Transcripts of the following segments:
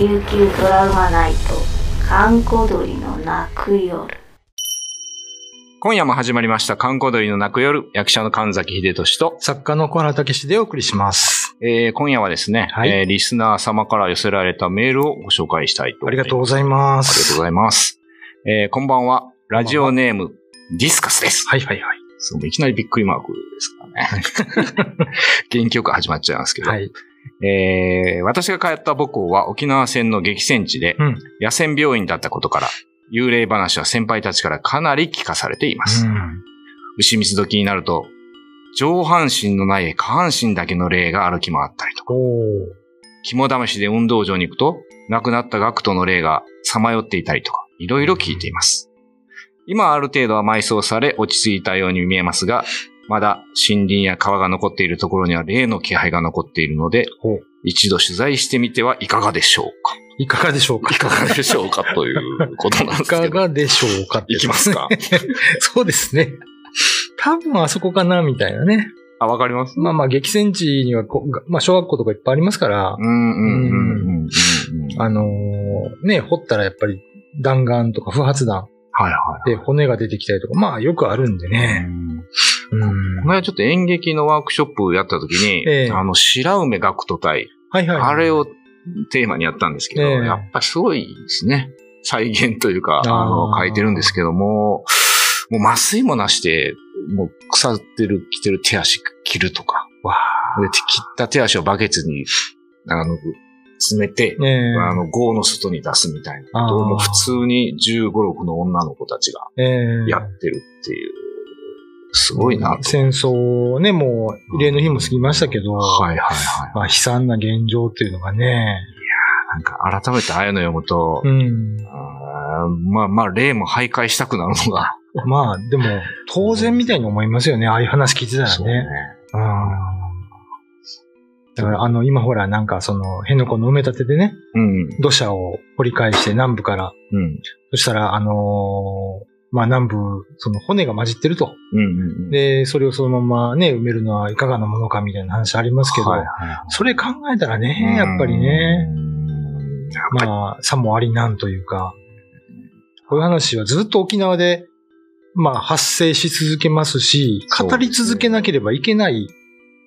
琉球ドラマナイト閑古鳥の泣く夜今夜も始まりました、観光鳥の泣く夜、役者の神崎秀俊と、作家の小原武史でお送りします。えー今夜はですね、はいえーリスナー様から寄せられたメールをご紹介したいとありがとううございまありがとうす。ございます。えーこんばんは、ラジオネーム、ディスカスです。はいはいはい。そういきなりびっくりマークですからね。元気よく始まっちゃいますけど。はい。えー私が通った母校は沖縄戦の激戦地で、うん。野戦病院だったことから、幽霊話は先輩たちからかなり聞かされています。牛蜜時になると、上半身のない下半身だけの霊が歩き回ったりとか。肝試しで運動場に行くと、亡くなった学徒の霊がさまよっていたりとか、いろいろ聞いています。今はある程度は埋葬され落ち着いたように見えますが、まだ森林や川が残っているところには霊の気配が残っているので、一度取材してみてはいかがでしょうか？いかがでしょうか？いかがでしょうかということなんでいかすけど。がでしょうかっていきますか？そうですね。多分あそこかな、みたいなね。あ、わかります？まあまあ、激戦地にはこ、まあ、小学校とかいっぱいありますからう、んうんうんうん。あのーね、掘ったらやっぱり弾丸とか不発弾はいはい。で骨が出てきたりとか、まあよくあるんでね。うん。前ちょっと演劇のワークショップやった時に、ええあの、白梅学徒隊、はいはい。あれをテーマにやったんですけど、ええやっぱすごいですね。再現というか、あの、書いてるんですけども、もう麻酔もなして、もう腐ってる、着てる手足切るとか。わで、切った手足をバケツに、あの、詰めて、ねえ。あの、号の外に出すみたいなことを、あーもう普通に15、6の女の子たちがええやってるっていう、すごいなと。戦争ね、もう、慰霊の日も過ぎましたけど、はいはいはい。まあ、悲惨な現状っていうのがね、なんか改めてああいうの読むと、うん。まあまあ、例も徘徊したくなるのが。まあ、でも、当然みたいに思いますよね、ああいう話聞いてたらそうね。うん。だから、あの、今ほら、なんか、その、辺野古の埋め立てでね、うん。土砂を掘り返して南部から、うん。そしたら、あのーまあ南部、その骨が混じってると。うんうん。で、それをそのままね、埋めるのはいかがなものかみたいな話ありますけど、はいはいそれ考えたらね、やっぱりね、まあ、さもありなんというか、こういう話はずっと沖縄で、まあ、発生し続けますし、語り続けなければいけない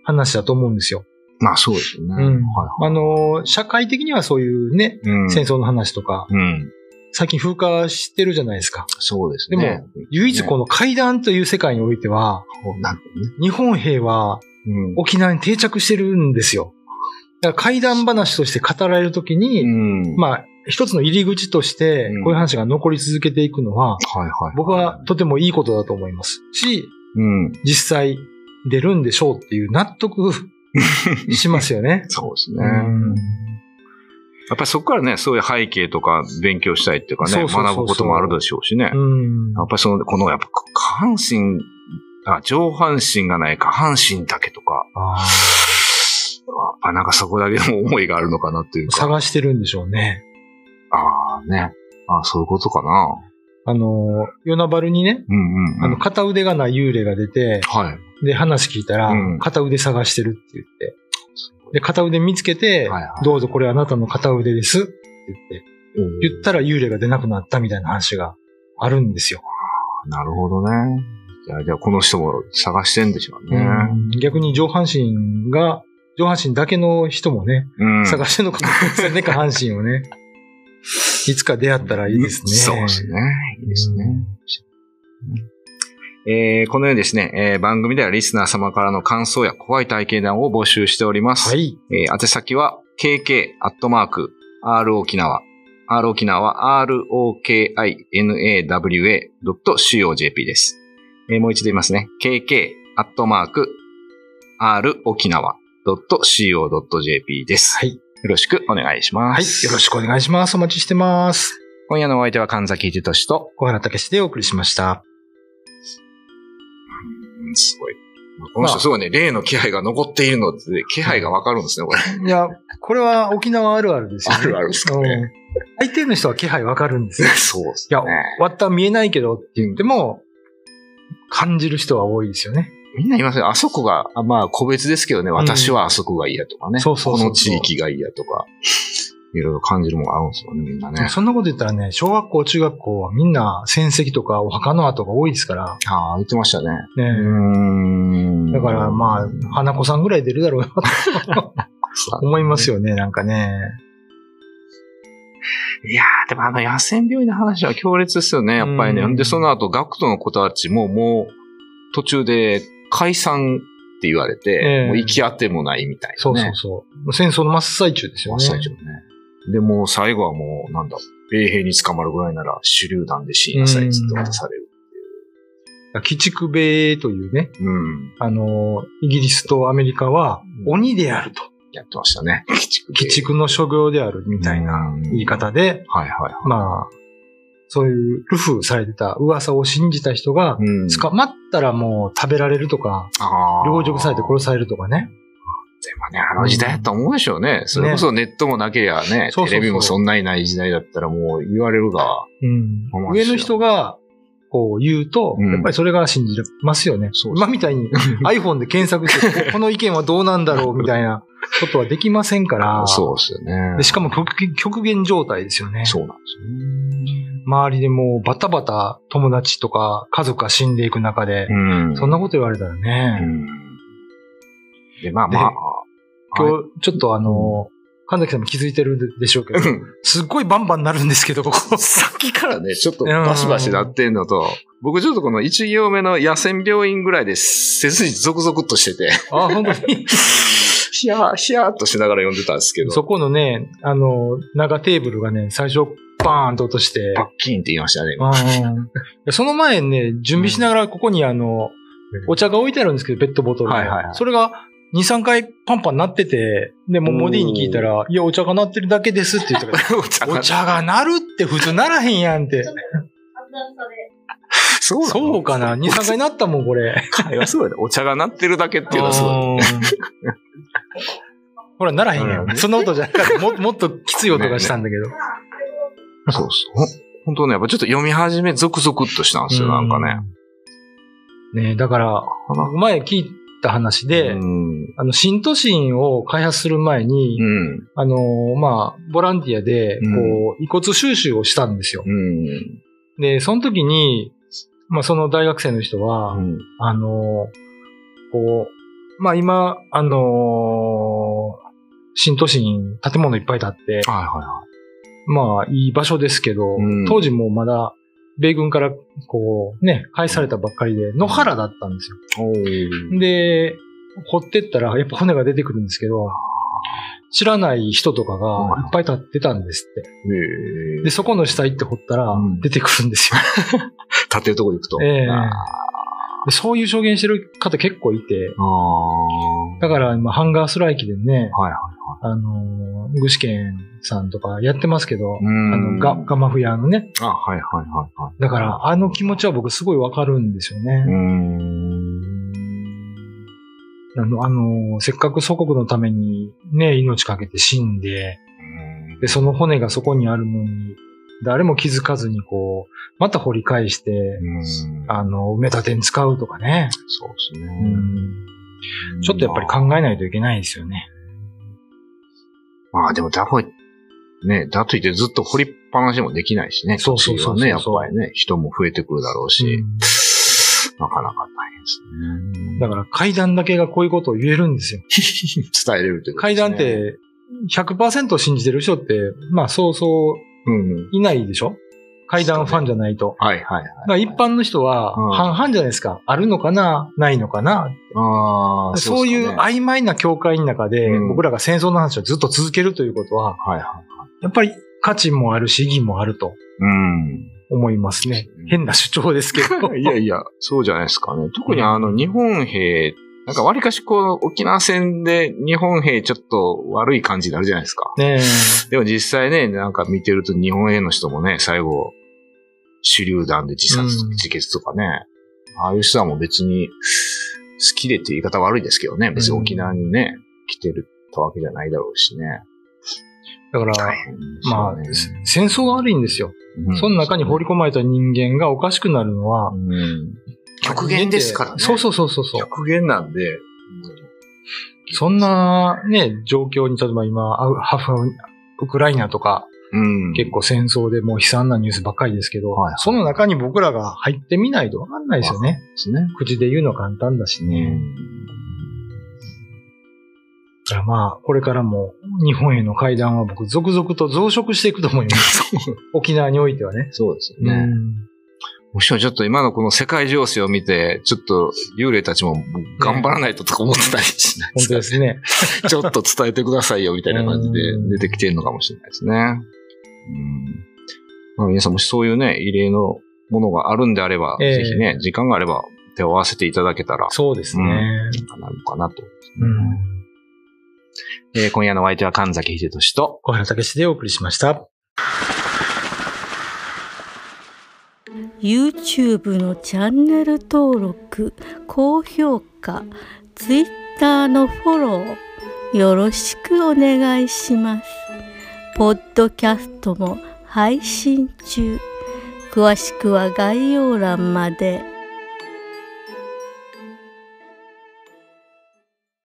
話だと思うんですよ。まあそうですよね。うんはあの、社会的にはそういうね、いうん。戦争の話とか、うん。最近風化してるじゃないですか。そうですでね。も、唯一この階段という世界においては、ね。日本兵はうん。沖縄に定着してるんですよ。だから怪談話として語られるときに、うん。まあ、一つの入り口としてうん、こういう話が残り続けていくのは。僕はとてもいいことだと思います。し、うん。実際出るんでしょうっていう納得 しますよね。そうですね。うんやっぱりそこからね、そういう背景とか勉強したいっていうかね、そうそうそうそう学ぶこともあるでしょうしね。うんやっぱりその、この、やっぱ下半身、あ上半身がない下半身だけとか、あやっぱなんかそこだけの思いがあるのかなっていうーか。探してるんでしょうね。ああ、ね。ああ、そういうことかな。あの、与那原にね、うんうん、うん。あの、片腕がない幽霊が出て、はい。で、話聞いたらうん、片腕探してるって言って。で、片腕見つけてはいはい、どうぞこれあなたの片腕ですって言って、言ったら幽霊が出なくなったみたいな話があるんですよ。なるほどね。じゃあ、じゃあこの人も探してんでしょうね。うん逆に上半身が、上半身だけの人もね、うん。探してるのかもしれませんね、下半身をね。いつか出会ったらいいですね。そうですね。いいですね。えーこのようにですね、えー番組ではリスナー様からの感想や怖い体験談を募集しております。はい。えー宛先は、kk、アットマーク、r 沖縄。r 沖縄は rokinawa.co.jp です。えーもう一度言いますね。kk、アットマーク、r 沖縄 .co.jp です。はい。よろしくお願いしまはい。す。よろしくお願いします。お待ちしてます。今夜のお相手は神崎秀俊と、小原武史でお送りしました。うんすごい。この人すごいね、例の気配が残っているのって、気配がわかるんですね、これ。いや、これは沖縄あるあるですよ、ね。あるあるですかねうん。大抵の人は気配わかるんですよ。そうですいや、わった見えないけどって言っても、感じる人は多いですよね。みんな言いますよ。あそこが、あまあ個別ですけどね、私はあそこが嫌とかね。そうそうこの地域が嫌とか。いろいろ感じるものがあるんですよね、みんなね。そんなこと言ったらね、小学校、中学校はみんな戦績とかお墓の跡が多いですから。ああ、言ってましたね。ねうーん。だからまあ、花子さんぐらい出るだろうなと思いますよ。よね、なんかね。いやー、でもあの野戦病院の話は強烈ですよね、やっぱりね。うんで、その後、学徒の子たちももう、途中で解散って言われて、ええもう行き当てもないみたいな、ね。そうそうそう。戦争の真っ最中ですよね。真っ最中ね。で、もう最後はもう、なんだ、米兵に捕まるぐらいなら手榴弾で死になさいって渡される。鬼畜米というね、うん。あの、イギリスとアメリカはうん鬼であると。やってましたね。鬼畜鬼畜の所業であるみたいな言い方で、はいはいはい。まあ、そういうルフされてた噂を信じた人が、うん捕まったらもう食べられるとか、あー領辱されて殺されるとかね。でもね、あの時代だと思うでしょうね。それこそネットもなければね、そうそうそうテレビもそんなにない時代だったらもう言われるが、うん上の人が、こう言うと、うんやっぱりそれが信じますよね。そう今みたいに iPhone で検索して、ここの意見はどうなんだろうみたいな ことはできませんから。そうですよね。でしかも極限極限状態ですよね。そうなんですよね。周りでもうバタバタ友達とか家族が死んでいく中で、うんそんなこと言われたらうね、んで、まあまあ、今日ちょっとあの、神崎さんも気づいてるでしょうけど、すっごいバンバンなるんですけど、ここ。さっきからね、ちょっとバシバシなってんのと、僕ちょっとこの一行目の野戦病院ぐらいで背筋ゾクゾクっとしてて、あ、本当に？ヒヤー、ヒヤーっとしながら読んでたんですけど、そこのね、あの、長テーブルがね、最初、バーンと落として、パッキーンって言いましたね。うんその前ね、準備しながらここにあの、お茶が置いてあるんですけど、ペットボトルで。はいはいはい。それが2、3回パンパン鳴ってて、で、もうモディに聞いたら、いや、お茶が鳴ってるだけですって言ったから、お茶お茶が鳴るって普通鳴らへんやんって。そうそうかな ?2、3回鳴ったもん、これ。会話そうやね。お茶が鳴ってるだけっていうのはすごい。うんほら、鳴らへんや。うんんそんな音じゃなかった。ももっときつい音がしたんだけど。そうそう。本当ね、やっぱちょっと読み始めゾクゾクっとしたんですよ、なんかね。うん。ねだから、前聞いた話で、うん。あの、新都心を開発する前に、うん。あのーまあ、ボランティアで、うんこう、遺骨収集をしたんですよ。うん。で、その時に、まあ、その大学生の人は、うん。あのーこう、まあ、今、あのー新都心、建物いっぱい建って、はいはいはまあ、いい場所ですけど、うん当時もまだ、米軍から、こう、ね、返されたばっかりで、野原だったんですよ。で、掘ってったら、やっぱ骨が出てくるんですけど、知らない人とかがいっぱい立ってたんですって。で、そこの下行って掘ったらうん、出てくるんですよ。立ってるとこ行くと。でそういう証言してる方結構いて。だから今、ハンガーストライキでね、はいはい。あのー、具志堅さんとかやってますけど、うんあの、ガガマフヤのね。あ、はいはいはいはい。だから、あの気持ちは僕すごいわかるんですよね。うーん。あの、あの、せっかく祖国のためにね、命かけて死んで、で、その骨がそこにあるのに、誰も気づかずにこう、また掘り返して、うん。あの、埋め立てに使うとかね。そうですうね。んちょっとやっぱり考えないといけないですよね。まあでも、だこね、だといってずっと掘りっぱなしもできないしね。そうそうそうね、やっぱりね、人も増えてくるだろうし、うんなかなか大変ですね。だから階段だけがこういうことを言えるんですよ。伝えれるということ階ですね段っ、て100%信じてる人って、まあそうそううん。いないでしょ？階段ファンじゃないと。はいはいはい。一般の人はうん半々じゃないですか。あるのかな？ないのかな？ああ、そういう曖昧な境界の中で、うん僕らが戦争の話をずっと続けるということは、はいはやっぱり価値もあるし、意義もあるとい。うん。思いますねうん。変な主張ですけど。いやいや、そうじゃないですかね。特にあの、日本兵、なんか割かしこう、沖縄戦で日本兵ちょっと悪い感じになるじゃないですか。ねでも実際ね、なんか見てると日本兵の人もね、最後、手榴弾で自殺、うん自決とかね。ああいう人はもう別に、好きでって言い方悪いですけどね。別に沖縄にね、来てるたわけじゃないだろうしね。だから、まあ戦争が悪いんですよ。うんその中に放り込まれた人間がおかしくなるのは、うん極限ですからね。そうそうそうそうそう。極限なんで、そんなね、状況に、例えば今、アフハフアウクライナとか、うん。結構戦争でもう悲惨なニュースばっかりですけど、はいはいその中に僕らが入ってみないとわかんないですよね。ですね。口で言うの簡単だしうね。だからまあ、これからも日本への会談は僕続々と増殖していくと思います。沖縄においてはね。そうですよね。うんむしろちょっと今のこの世界情勢を見て、ちょっと幽霊たちも頑張らないととか思ってたりしない本当ですね。ちょっと伝えてくださいよみたいな感じでうん出てきてるのかもしれないですね。うんまあ、皆さんもしそういうね、異例のものがあるんであれば、ええぜひね、時間があれば手を合わせていただけたら、そうですね。なるのかなと。うん。えー今夜のお相手は神崎秀俊と、小原武史でお送りしました。YouTube のチャンネル登録高評価 Twitter のフォローよろしくお願いしますポッドキャストも配信中詳しくは概要欄まで。